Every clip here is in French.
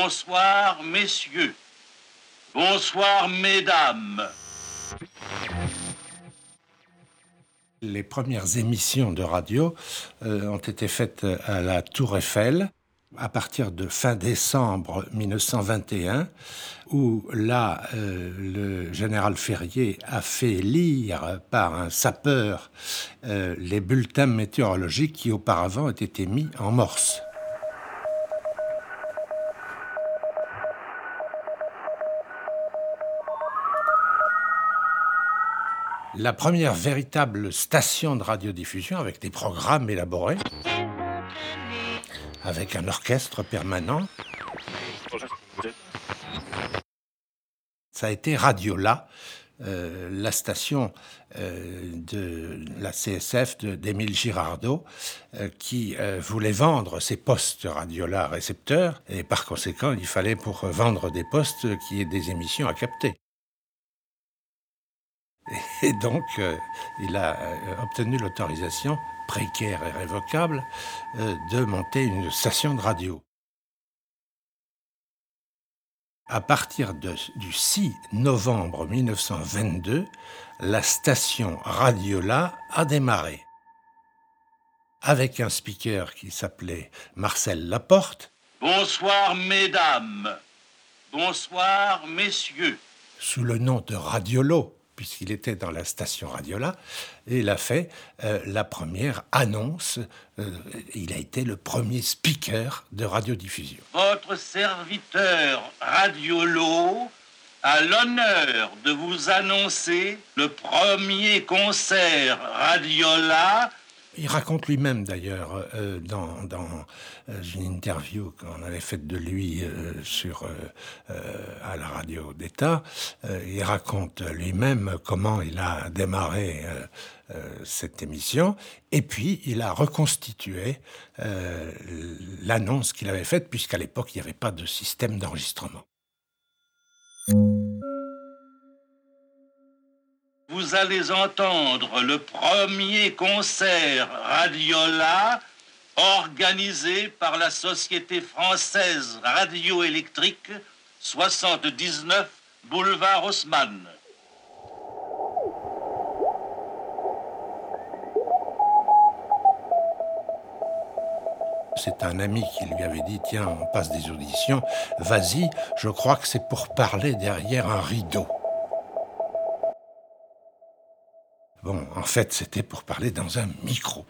Bonsoir, messieurs. Bonsoir, mesdames. Les premières émissions de radio euh, ont été faites à la Tour Eiffel à partir de fin décembre 1921, où là, euh, le général Ferrier a fait lire par un sapeur euh, les bulletins météorologiques qui auparavant étaient émis en morse. La première véritable station de radiodiffusion avec des programmes élaborés avec un orchestre permanent. Ça a été Radiola, euh, la station euh, de la CSF d'Émile Girardot, euh, qui voulait vendre ses postes Radiola récepteurs, et par conséquent, il fallait pour vendre des postes qui aient des émissions à capter. Et donc, il a obtenu l'autorisation précaire et révocable, euh, de monter une station de radio. À partir du 6 novembre 1922, la station Radiola a démarré. Avec un speaker qui s'appelait Marcel Laporte. Bonsoir mesdames, bonsoir messieurs. Sous le nom de Radiolo, puisqu'il était dans la station Radiola, et il a fait euh, la première annonce. Euh, il a été le premier speaker de radiodiffusion. Votre serviteur Radiolo a l'honneur de vous annoncer le premier concert Radiola il raconte lui-même d'ailleurs euh, dans, euh, une interview qu'on avait faite de lui euh, sur, à la radio d'État, il raconte lui-même comment il a démarré cette émission et puis il a reconstitué l'annonce qu'il avait faite puisqu'à l'époque il n'y avait pas de système d'enregistrement. Vous allez entendre le premier concert Radiola organisé par la Société française radioélectrique 79 boulevard Haussmann. C'est un ami qui lui avait dit Tiens, on passe des auditions, vas-y, je crois que c'est pour parler derrière un rideau. En fait, c'était pour parler dans un micro.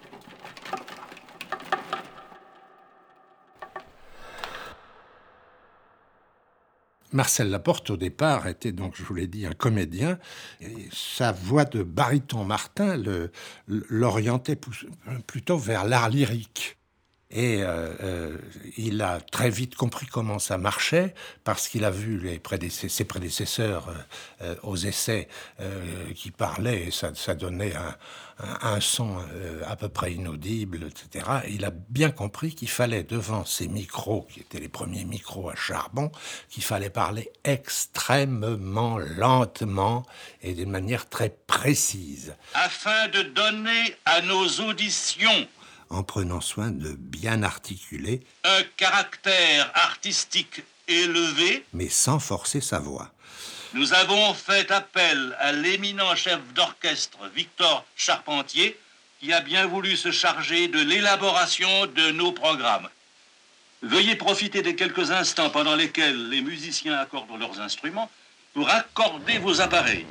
Marcel Laporte, au départ, était donc, je vous l'ai dit, un comédien. Sa voix de baryton Martin l'orientait plutôt vers l'art lyrique. Et euh, euh, il a très vite compris comment ça marchait parce qu'il a vu ses prédécesseurs euh, aux essais qui parlaient et ça, donnait un, un, son à peu près inaudible, etc. il a bien compris qu'il fallait devant ces micros, qui étaient les premiers micros à charbon, qu'il fallait parler extrêmement lentement et d'une manière très précise. Afin de donner à nos auditions en prenant soin de bien articuler un caractère artistique élevé, mais sans forcer sa voix. Nous avons fait appel à l'éminent chef d'orchestre Victor Charpentier, qui a bien voulu se charger de l'élaboration de nos programmes. Veuillez profiter des quelques instants pendant lesquels les musiciens accordent leurs instruments pour accorder vos appareils.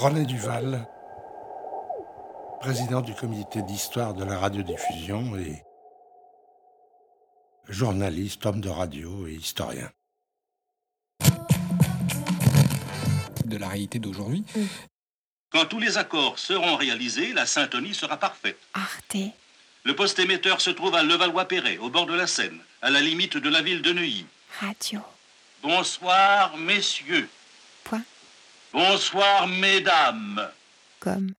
René Duval, président du comité d'histoire de la radiodiffusion et journaliste, homme de radio et historien. De la réalité d'aujourd'hui. Quand tous les accords seront réalisés, la syntonie sera parfaite. Arte. Le poste émetteur se trouve à Levallois-Perret, au bord de la Seine, à la limite de la ville de Neuilly. Radio. Bonsoir, messieurs. Bonsoir, mesdames. Comme.